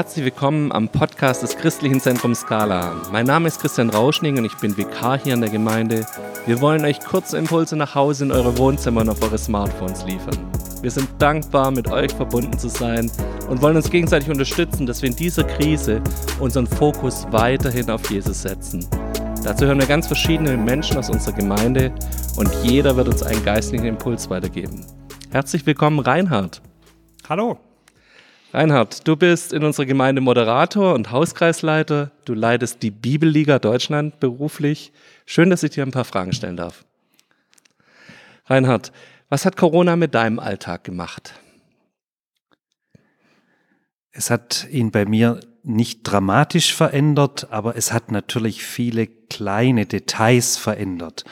Herzlich willkommen am Podcast des Christlichen Zentrums Skala. Mein Name ist Christian Rauschning und ich bin Vikar hier in der Gemeinde. Wir wollen euch kurze Impulse nach Hause in eure Wohnzimmer und auf eure Smartphones liefern. Wir sind dankbar, mit euch verbunden zu sein und wollen uns gegenseitig unterstützen, dass wir in dieser Krise unseren Fokus weiterhin auf Jesus setzen. Dazu hören wir ganz verschiedene Menschen aus unserer Gemeinde und jeder wird uns einen geistlichen Impuls weitergeben. Herzlich willkommen, Reinhard. Hallo. Reinhard, du bist in unserer Gemeinde Moderator und Hauskreisleiter. Du leitest die Bibelliga Deutschland beruflich. Schön, dass ich dir ein paar Fragen stellen darf. Reinhard, was hat Corona mit deinem Alltag gemacht? Es hat ihn bei mir nicht dramatisch verändert, aber es hat natürlich viele kleine Details verändert.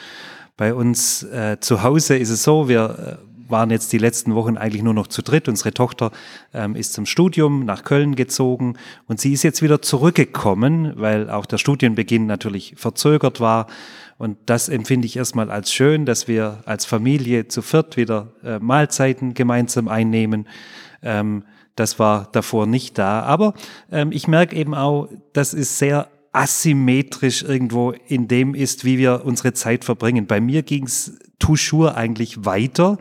Bei uns äh, zu Hause ist es so, wir äh, waren jetzt die letzten Wochen eigentlich nur noch zu dritt. Unsere Tochter ähm, ist zum Studium nach Köln gezogen und sie ist jetzt wieder zurückgekommen, weil auch der Studienbeginn natürlich verzögert war. Und das empfinde ich erstmal als schön, dass wir als Familie zu viert wieder äh, Mahlzeiten gemeinsam einnehmen. Ähm, das war davor nicht da. Aber ähm, ich merke eben auch, das ist sehr asymmetrisch irgendwo in dem ist, wie wir unsere Zeit verbringen. Bei mir ging's toujours eigentlich weiter,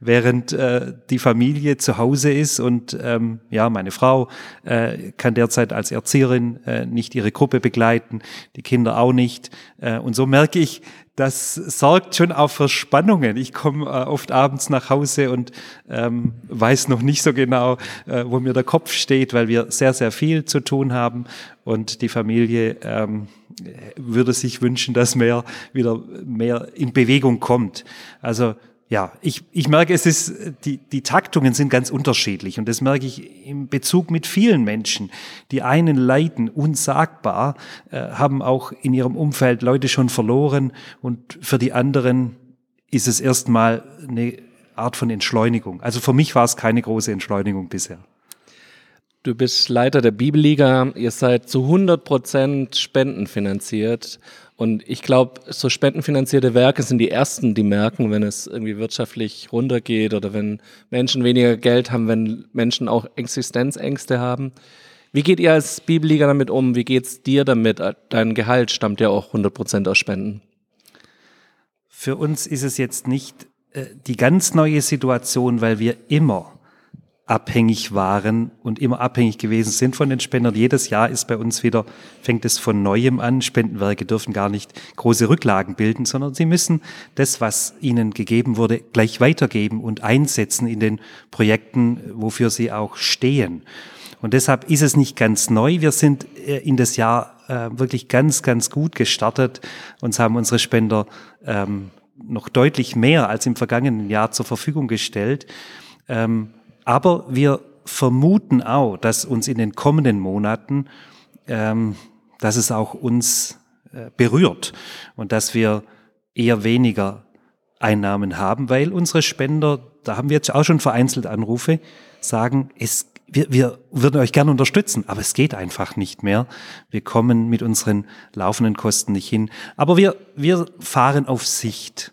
während äh, die Familie zu Hause ist und ähm, ja, meine Frau äh, kann derzeit als Erzieherin äh, nicht ihre Gruppe begleiten, die Kinder auch nicht. Äh, und so merke ich, das sorgt schon auch für Spannungen. Ich komme äh, oft abends nach Hause und ähm, weiß noch nicht so genau, äh, wo mir der Kopf steht, weil wir sehr, sehr viel zu tun haben und die Familie ähm, würde sich wünschen, dass mehr wieder mehr in Bewegung kommt. Also ja, ich, ich merke, es ist, die, die Taktungen sind ganz unterschiedlich und das merke ich im Bezug mit vielen Menschen. Die einen leiden unsagbar, äh, haben auch in ihrem Umfeld Leute schon verloren und für die anderen ist es erstmal eine Art von Entschleunigung. Also für mich war es keine große Entschleunigung bisher. Du bist Leiter der Bibelliga. Ihr seid zu 100 Prozent spendenfinanziert. Und ich glaube, so spendenfinanzierte Werke sind die ersten, die merken, wenn es irgendwie wirtschaftlich runtergeht oder wenn Menschen weniger Geld haben, wenn Menschen auch Existenzängste haben. Wie geht ihr als Bibelliga damit um? Wie geht's dir damit? Dein Gehalt stammt ja auch 100 Prozent aus Spenden. Für uns ist es jetzt nicht äh, die ganz neue Situation, weil wir immer abhängig waren und immer abhängig gewesen sind von den Spendern. Jedes Jahr ist bei uns wieder, fängt es von neuem an. Spendenwerke dürfen gar nicht große Rücklagen bilden, sondern sie müssen das, was ihnen gegeben wurde, gleich weitergeben und einsetzen in den Projekten, wofür sie auch stehen. Und deshalb ist es nicht ganz neu. Wir sind äh, in das Jahr äh, wirklich ganz, ganz gut gestartet. Uns haben unsere Spender ähm, noch deutlich mehr als im vergangenen Jahr zur Verfügung gestellt. Ähm, aber wir vermuten auch, dass uns in den kommenden Monaten, ähm, dass es auch uns äh, berührt und dass wir eher weniger Einnahmen haben, weil unsere Spender, da haben wir jetzt auch schon vereinzelt Anrufe, sagen, es, wir, wir würden euch gerne unterstützen, aber es geht einfach nicht mehr. Wir kommen mit unseren laufenden Kosten nicht hin. Aber wir, wir fahren auf Sicht.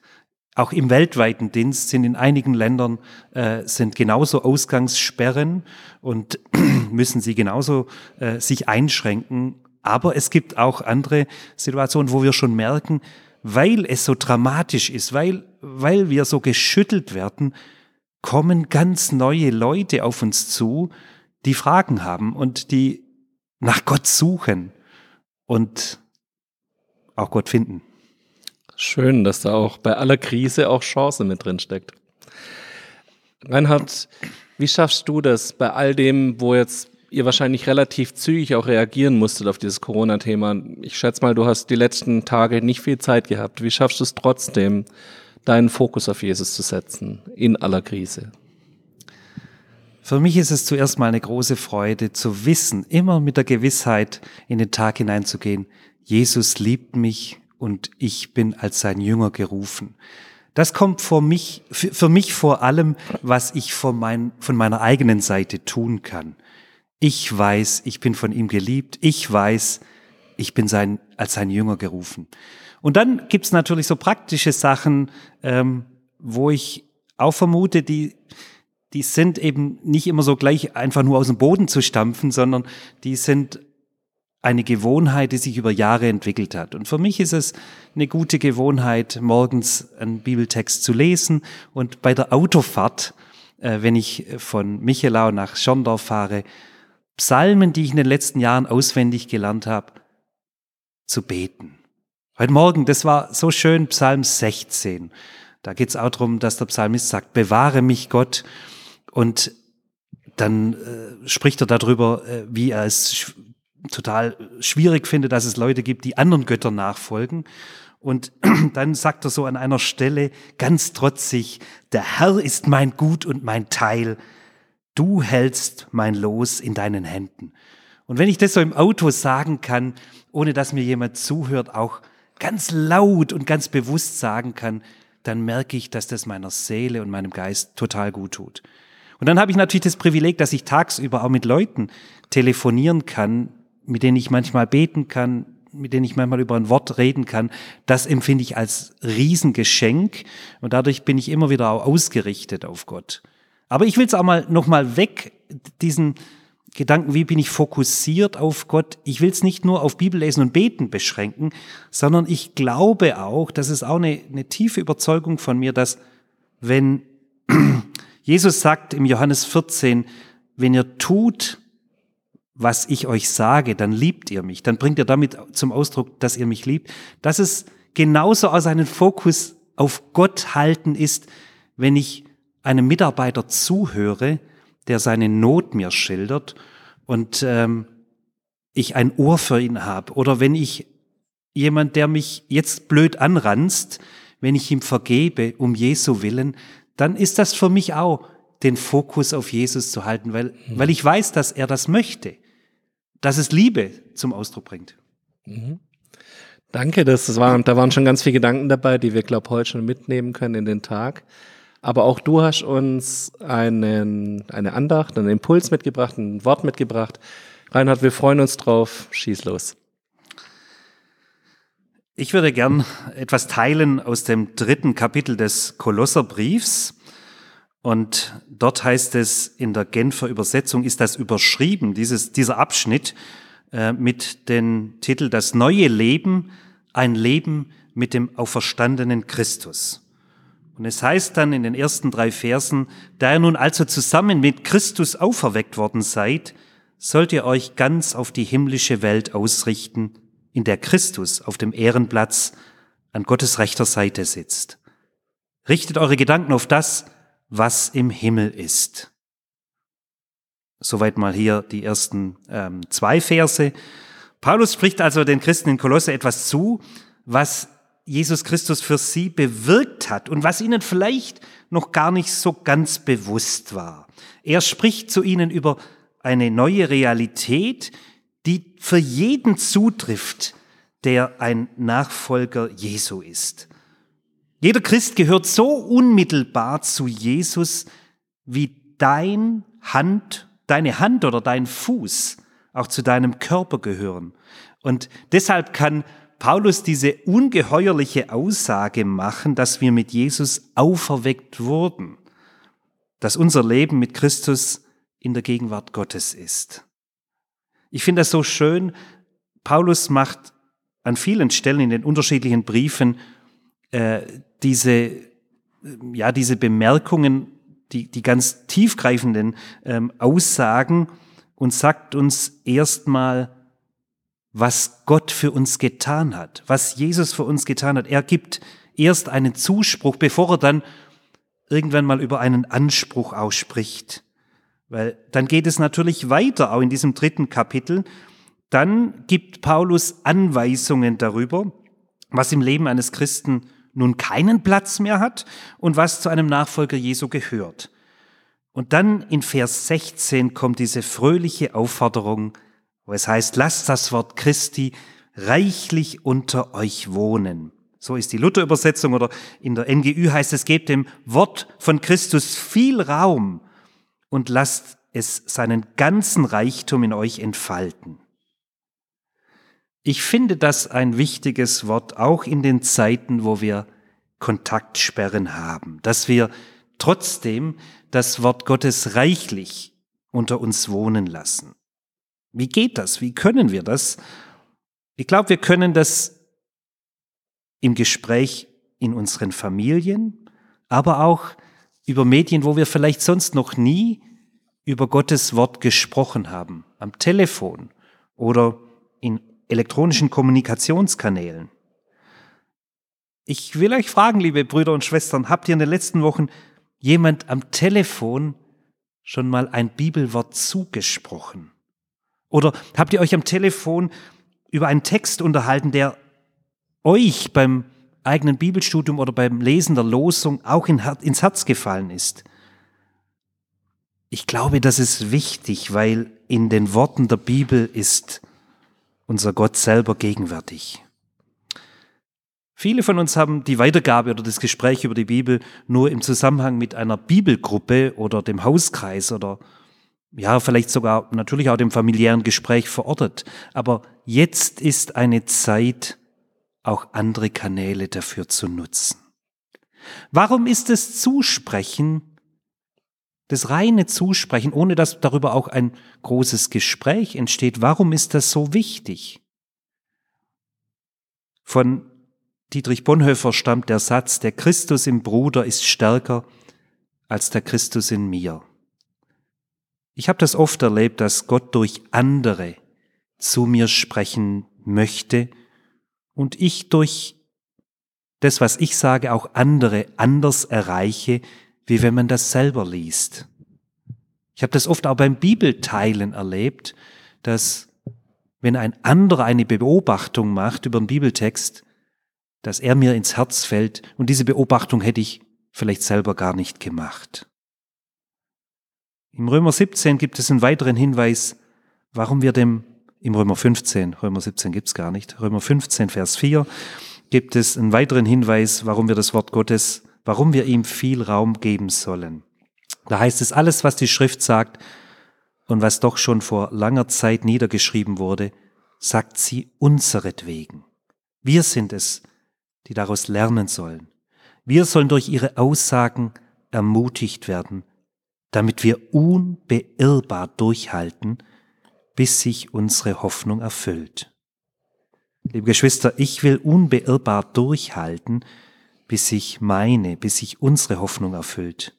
Auch im weltweiten Dienst sind in einigen Ländern äh, sind genauso Ausgangssperren und müssen sie genauso äh, sich einschränken. Aber es gibt auch andere Situationen, wo wir schon merken, weil es so dramatisch ist, weil, weil wir so geschüttelt werden, kommen ganz neue Leute auf uns zu, die Fragen haben und die nach Gott suchen und auch Gott finden. Schön, dass da auch bei aller Krise auch Chance mit drin steckt. Reinhard, wie schaffst du das bei all dem, wo jetzt ihr wahrscheinlich relativ zügig auch reagieren musstet auf dieses Corona-Thema? Ich schätze mal, du hast die letzten Tage nicht viel Zeit gehabt. Wie schaffst du es trotzdem, deinen Fokus auf Jesus zu setzen in aller Krise? Für mich ist es zuerst mal eine große Freude zu wissen, immer mit der Gewissheit in den Tag hineinzugehen, Jesus liebt mich und ich bin als sein Jünger gerufen. Das kommt vor mich, für mich vor allem, was ich von, mein, von meiner eigenen Seite tun kann. Ich weiß, ich bin von ihm geliebt. Ich weiß, ich bin sein, als sein Jünger gerufen. Und dann gibt's natürlich so praktische Sachen, ähm, wo ich auch vermute, die, die sind eben nicht immer so gleich einfach nur aus dem Boden zu stampfen, sondern die sind eine Gewohnheit, die sich über Jahre entwickelt hat. Und für mich ist es eine gute Gewohnheit, morgens einen Bibeltext zu lesen und bei der Autofahrt, äh, wenn ich von Michelau nach Schondorf fahre, Psalmen, die ich in den letzten Jahren auswendig gelernt habe, zu beten. Heute Morgen, das war so schön, Psalm 16. Da geht es auch darum, dass der Psalmist sagt, bewahre mich Gott. Und dann äh, spricht er darüber, äh, wie er es total schwierig finde, dass es Leute gibt, die anderen Göttern nachfolgen. Und dann sagt er so an einer Stelle ganz trotzig, der Herr ist mein Gut und mein Teil, du hältst mein Los in deinen Händen. Und wenn ich das so im Auto sagen kann, ohne dass mir jemand zuhört, auch ganz laut und ganz bewusst sagen kann, dann merke ich, dass das meiner Seele und meinem Geist total gut tut. Und dann habe ich natürlich das Privileg, dass ich tagsüber auch mit Leuten telefonieren kann, mit denen ich manchmal beten kann, mit denen ich manchmal über ein Wort reden kann, das empfinde ich als Riesengeschenk und dadurch bin ich immer wieder auch ausgerichtet auf Gott. Aber ich will es auch mal noch mal weg, diesen Gedanken, wie bin ich fokussiert auf Gott? Ich will es nicht nur auf Bibellesen und Beten beschränken, sondern ich glaube auch, das ist auch eine, eine tiefe Überzeugung von mir, dass wenn Jesus sagt im Johannes 14, wenn ihr tut, was ich euch sage, dann liebt ihr mich. Dann bringt er damit zum Ausdruck, dass ihr mich liebt. Dass es genauso aus einem Fokus auf Gott halten ist, wenn ich einem Mitarbeiter zuhöre, der seine Not mir schildert und ähm, ich ein Ohr für ihn habe. Oder wenn ich jemand, der mich jetzt blöd anranzt, wenn ich ihm vergebe, um Jesu willen, dann ist das für mich auch den Fokus auf Jesus zu halten, weil, mhm. weil ich weiß, dass er das möchte dass es Liebe zum Ausdruck bringt. Mhm. Danke, das waren, da waren schon ganz viele Gedanken dabei, die wir, glaube heute schon mitnehmen können in den Tag. Aber auch du hast uns einen, eine Andacht, einen Impuls mitgebracht, ein Wort mitgebracht. Reinhard, wir freuen uns drauf. Schieß los. Ich würde gern etwas teilen aus dem dritten Kapitel des Kolosserbriefs. Und dort heißt es in der Genfer Übersetzung, ist das überschrieben, dieses, dieser Abschnitt äh, mit dem Titel Das neue Leben, ein Leben mit dem auferstandenen Christus. Und es heißt dann in den ersten drei Versen, da ihr nun also zusammen mit Christus auferweckt worden seid, sollt ihr euch ganz auf die himmlische Welt ausrichten, in der Christus auf dem Ehrenplatz an Gottes rechter Seite sitzt. Richtet eure Gedanken auf das, was im Himmel ist. Soweit mal hier die ersten ähm, zwei Verse. Paulus spricht also den Christen in Kolosse etwas zu, was Jesus Christus für sie bewirkt hat und was ihnen vielleicht noch gar nicht so ganz bewusst war. Er spricht zu ihnen über eine neue Realität, die für jeden zutrifft, der ein Nachfolger Jesu ist. Jeder Christ gehört so unmittelbar zu Jesus, wie dein Hand, deine Hand oder dein Fuß auch zu deinem Körper gehören. Und deshalb kann Paulus diese ungeheuerliche Aussage machen, dass wir mit Jesus auferweckt wurden, dass unser Leben mit Christus in der Gegenwart Gottes ist. Ich finde das so schön. Paulus macht an vielen Stellen in den unterschiedlichen Briefen äh, diese, ja, diese Bemerkungen, die, die ganz tiefgreifenden ähm, Aussagen und sagt uns erstmal, was Gott für uns getan hat, was Jesus für uns getan hat. Er gibt erst einen Zuspruch, bevor er dann irgendwann mal über einen Anspruch ausspricht. Weil dann geht es natürlich weiter, auch in diesem dritten Kapitel. Dann gibt Paulus Anweisungen darüber, was im Leben eines Christen nun keinen Platz mehr hat und was zu einem Nachfolger Jesu gehört. Und dann in Vers 16 kommt diese fröhliche Aufforderung, wo es heißt, lasst das Wort Christi reichlich unter euch wohnen. So ist die Luther-Übersetzung oder in der NGÜ heißt es, gebt dem Wort von Christus viel Raum und lasst es seinen ganzen Reichtum in euch entfalten. Ich finde das ein wichtiges Wort, auch in den Zeiten, wo wir Kontaktsperren haben, dass wir trotzdem das Wort Gottes reichlich unter uns wohnen lassen. Wie geht das? Wie können wir das? Ich glaube, wir können das im Gespräch in unseren Familien, aber auch über Medien, wo wir vielleicht sonst noch nie über Gottes Wort gesprochen haben, am Telefon oder in elektronischen Kommunikationskanälen. Ich will euch fragen, liebe Brüder und Schwestern, habt ihr in den letzten Wochen jemand am Telefon schon mal ein Bibelwort zugesprochen? Oder habt ihr euch am Telefon über einen Text unterhalten, der euch beim eigenen Bibelstudium oder beim Lesen der Losung auch ins Herz gefallen ist? Ich glaube, das ist wichtig, weil in den Worten der Bibel ist unser Gott selber gegenwärtig. Viele von uns haben die Weitergabe oder das Gespräch über die Bibel nur im Zusammenhang mit einer Bibelgruppe oder dem Hauskreis oder ja, vielleicht sogar natürlich auch dem familiären Gespräch verortet. Aber jetzt ist eine Zeit, auch andere Kanäle dafür zu nutzen. Warum ist das Zusprechen, das reine Zusprechen, ohne dass darüber auch ein großes Gespräch entsteht, warum ist das so wichtig? Von Dietrich Bonhoeffer stammt der Satz, der Christus im Bruder ist stärker als der Christus in mir. Ich habe das oft erlebt, dass Gott durch andere zu mir sprechen möchte und ich durch das, was ich sage, auch andere anders erreiche, wie wenn man das selber liest. Ich habe das oft auch beim Bibelteilen erlebt, dass wenn ein anderer eine Beobachtung macht über einen Bibeltext, dass er mir ins Herz fällt und diese Beobachtung hätte ich vielleicht selber gar nicht gemacht. Im Römer 17 gibt es einen weiteren Hinweis, warum wir dem, im Römer 15, Römer 17 gibt's gar nicht, Römer 15, Vers 4, gibt es einen weiteren Hinweis, warum wir das Wort Gottes, warum wir ihm viel Raum geben sollen. Da heißt es, alles, was die Schrift sagt und was doch schon vor langer Zeit niedergeschrieben wurde, sagt sie unseretwegen. Wir sind es, die daraus lernen sollen. Wir sollen durch ihre Aussagen ermutigt werden damit wir unbeirrbar durchhalten, bis sich unsere Hoffnung erfüllt. Liebe Geschwister, ich will unbeirrbar durchhalten, bis sich meine, bis sich unsere Hoffnung erfüllt.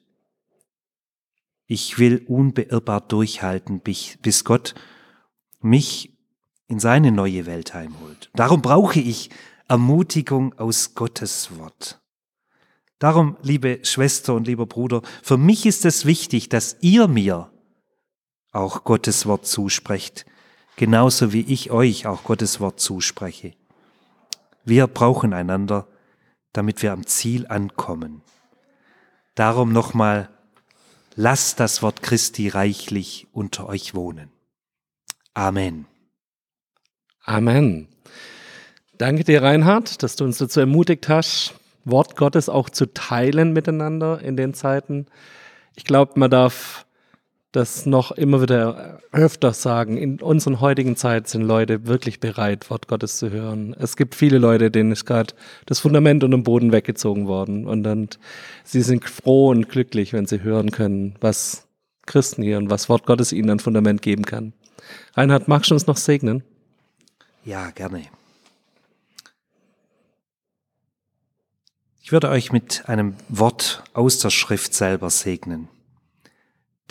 Ich will unbeirrbar durchhalten, bis Gott mich in seine neue Welt heimholt. Darum brauche ich Ermutigung aus Gottes Wort. Darum, liebe Schwester und lieber Bruder, für mich ist es wichtig, dass ihr mir auch Gottes Wort zusprecht, genauso wie ich euch auch Gottes Wort zuspreche. Wir brauchen einander, damit wir am Ziel ankommen. Darum nochmal, lasst das Wort Christi reichlich unter euch wohnen. Amen. Amen. Danke dir, Reinhard, dass du uns dazu ermutigt hast, Wort Gottes auch zu teilen miteinander in den Zeiten. Ich glaube, man darf das noch immer wieder öfter sagen. In unseren heutigen Zeit sind Leute wirklich bereit, Wort Gottes zu hören. Es gibt viele Leute, denen ist gerade das Fundament unter dem Boden weggezogen worden. Und dann, sie sind froh und glücklich, wenn sie hören können, was Christen hier und was Wort Gottes ihnen ein Fundament geben kann. Reinhard, magst du uns noch segnen? Ja, gerne. Ich würde euch mit einem Wort aus der Schrift selber segnen.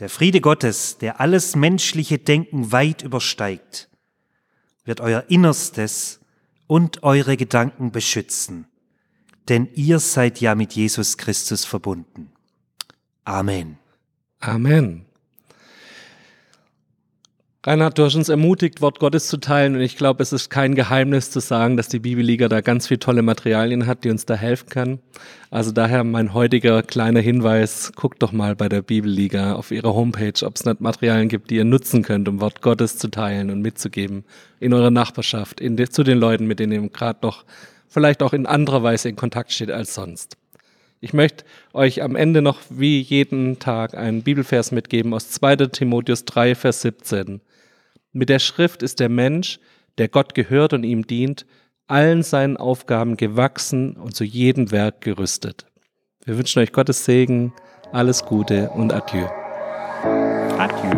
Der Friede Gottes, der alles menschliche Denken weit übersteigt, wird euer Innerstes und eure Gedanken beschützen, denn ihr seid ja mit Jesus Christus verbunden. Amen. Amen. Reinhard, du hast uns ermutigt, Wort Gottes zu teilen und ich glaube, es ist kein Geheimnis zu sagen, dass die Bibelliga da ganz viele tolle Materialien hat, die uns da helfen kann. Also daher mein heutiger kleiner Hinweis, guckt doch mal bei der Bibelliga auf ihrer Homepage, ob es nicht Materialien gibt, die ihr nutzen könnt, um Wort Gottes zu teilen und mitzugeben in eurer Nachbarschaft, in de, zu den Leuten, mit denen ihr gerade noch vielleicht auch in anderer Weise in Kontakt steht als sonst. Ich möchte euch am Ende noch wie jeden Tag einen Bibelvers mitgeben aus 2. Timotheus 3, Vers 17. Mit der Schrift ist der Mensch, der Gott gehört und ihm dient, allen seinen Aufgaben gewachsen und zu jedem Werk gerüstet. Wir wünschen euch Gottes Segen, alles Gute und Adieu. Adieu.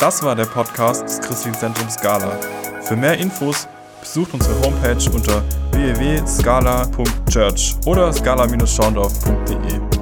Das war der Podcast des Christlichen Zentrums Scala. Für mehr Infos besucht unsere Homepage unter www.scala.church oder scala-schaundorf.de.